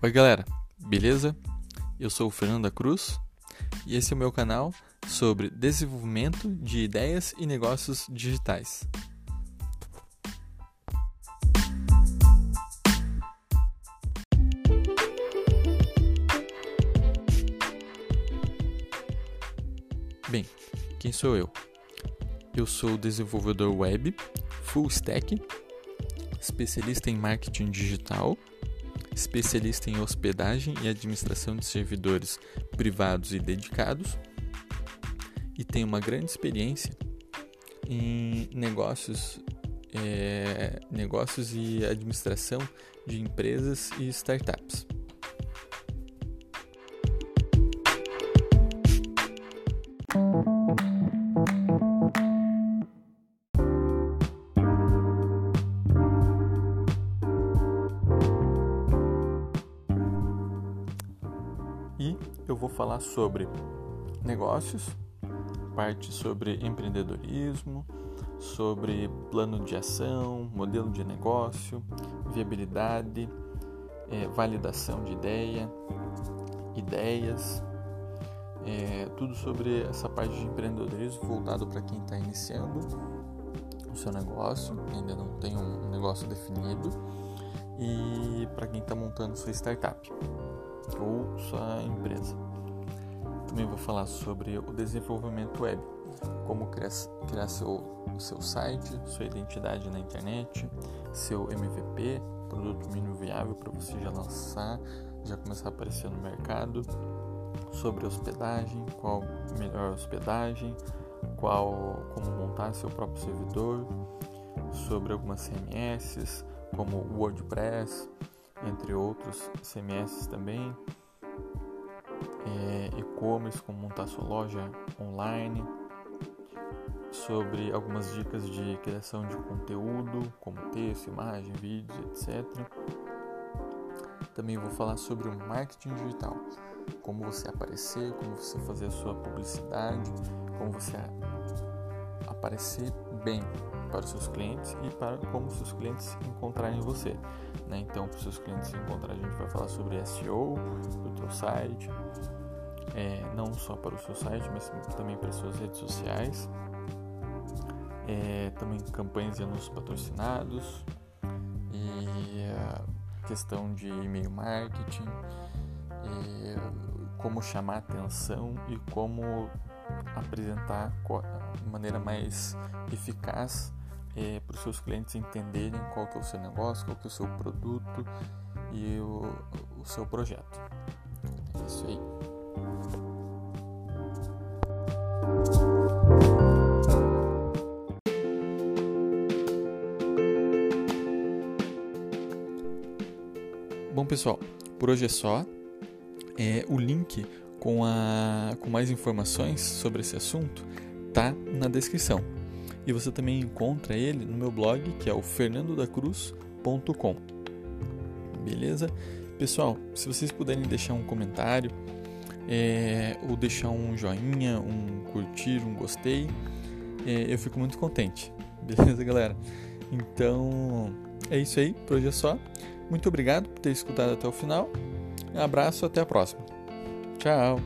Oi, galera, beleza? Eu sou o Fernando da Cruz e esse é o meu canal sobre desenvolvimento de ideias e negócios digitais. Bem, quem sou eu? Eu sou desenvolvedor web, full stack, especialista em marketing digital especialista em hospedagem e administração de servidores privados e dedicados, e tem uma grande experiência em negócios, é, negócios e administração de empresas e startups. E eu vou falar sobre negócios, parte sobre empreendedorismo, sobre plano de ação, modelo de negócio, viabilidade, é, validação de ideia, ideias, é, tudo sobre essa parte de empreendedorismo voltado para quem está iniciando o seu negócio, ainda não tem um negócio definido, e para quem está montando sua startup ou sua empresa. Também vou falar sobre o desenvolvimento web, como criar, seu, seu site, sua identidade na internet, seu MVP, produto mínimo viável para você já lançar, já começar a aparecer no mercado, sobre hospedagem, qual melhor hospedagem, qual como montar seu próprio servidor, sobre algumas CMS, como WordPress, entre outros CMS também, é, e-commerce, como montar sua loja online, sobre algumas dicas de criação de conteúdo, como texto, imagem, vídeos, etc. Também vou falar sobre o marketing digital, como você aparecer, como você fazer a sua publicidade, como você aparecer bem para os seus clientes e para como seus clientes encontrarem você. Né? Então, para os seus clientes encontrarem, a gente vai falar sobre SEO do teu site, é, não só para o seu site, mas também para as suas redes sociais. É, também campanhas e anúncios patrocinados e a questão de e-mail marketing, e como chamar atenção e como apresentar de maneira mais eficaz é, para os seus clientes entenderem qual que é o seu negócio, qual que é o seu produto e o, o seu projeto. É isso aí. Bom pessoal, por hoje é só. É, o link com, a, com mais informações sobre esse assunto tá na descrição. E você também encontra ele no meu blog, que é o fernandodacruz.com. Beleza? Pessoal, se vocês puderem deixar um comentário, é, ou deixar um joinha, um curtir, um gostei, é, eu fico muito contente. Beleza, galera? Então, é isso aí, por hoje é só. Muito obrigado por ter escutado até o final. Um abraço, até a próxima. Ciao.